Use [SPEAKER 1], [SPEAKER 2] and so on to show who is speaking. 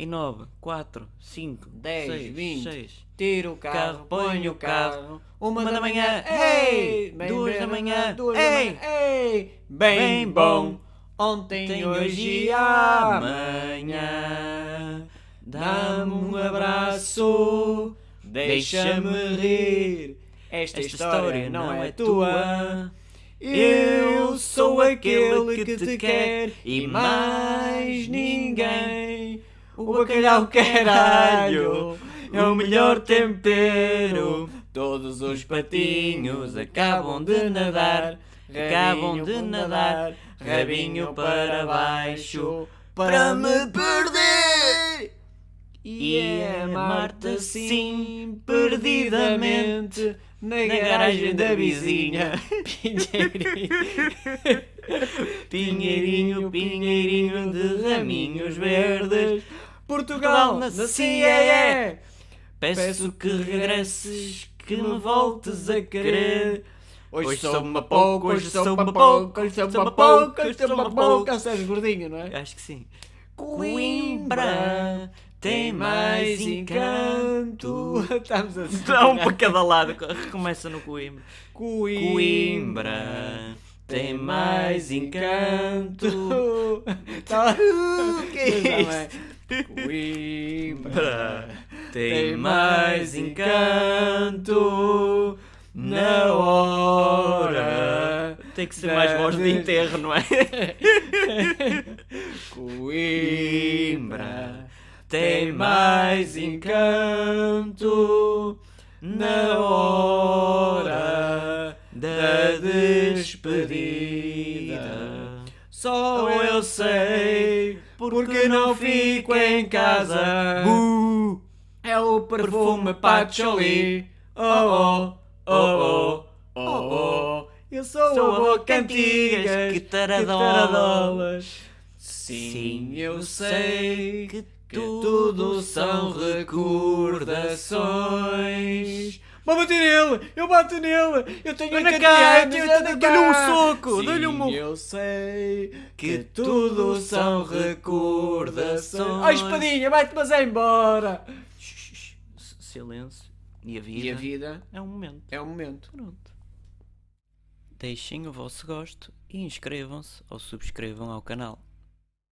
[SPEAKER 1] e 9, 4, 5,
[SPEAKER 2] 10,
[SPEAKER 1] 6,
[SPEAKER 2] 20.
[SPEAKER 1] 6.
[SPEAKER 2] Tira o carro,
[SPEAKER 1] Carro,
[SPEAKER 2] põe o carro. Uma, da manhã,
[SPEAKER 1] ei!
[SPEAKER 2] Bem
[SPEAKER 1] Duas
[SPEAKER 2] bem,
[SPEAKER 1] da manhã,
[SPEAKER 2] duas
[SPEAKER 1] ei!
[SPEAKER 2] da manhã, ei! Bem,
[SPEAKER 1] Bem
[SPEAKER 2] bom. Ontem,
[SPEAKER 1] Tem
[SPEAKER 2] hoje e amanhã. Dá-me um abraço, deixa-me rir. Esta, história não é tua. Eu sou aquele que te quer e mais ninguém. O bacalhau caralho é o melhor tempero. Todos os patinhos acabam de nadar, acabam de nadar, rabinho para baixo para me perder. E é Marta sim, perdidamente, na garagem da vizinha. Pinheirinho, pinheirinho de raminhos verdes. Portugal na CIE. Peço que regresses, que me voltes a querer. Hoje sou-me pouco, hoje sou-me pouco, hoje sou-me pouco, hoje sou-me pouco. Estás gordinho, não é?
[SPEAKER 1] Acho que sim.
[SPEAKER 2] Coimbra tem mais encanto. Estamos a
[SPEAKER 1] Dá um para cada lado. Recomeça no Coimbra.
[SPEAKER 2] Coimbra
[SPEAKER 1] Coimbra
[SPEAKER 2] tem mais encanto. Tá-
[SPEAKER 1] Que é
[SPEAKER 2] é? Coimbra tem mais encanto na hora.
[SPEAKER 1] Tem que ser mais voz de enterro, não é?
[SPEAKER 2] Coimbra tem mais encanto na hora da despedida. Só eu sei porque não fico em casa.
[SPEAKER 1] Bu!
[SPEAKER 2] É o perfume Patchouli. Oh oh oh oh oh oh. Eu sou,
[SPEAKER 1] Sou
[SPEAKER 2] a boca antigas, que taradolas. Sim, eu sei que tudo são recordações. Vou bater nele! Eu bato nele! Eu tenho 80
[SPEAKER 1] cá, anda
[SPEAKER 2] anda
[SPEAKER 1] cá. Dá-lhe um soco, dá-lhe um murro.
[SPEAKER 2] eu sei que tudo são recordações. Ai, espadinha, vai-te mas é embora!
[SPEAKER 1] Silêncio. E a vida
[SPEAKER 2] E a vida
[SPEAKER 1] é um momento.
[SPEAKER 2] é um momento.
[SPEAKER 1] Pronto. Deixem o vosso gosto e inscrevam-se ou subscrevam ao canal.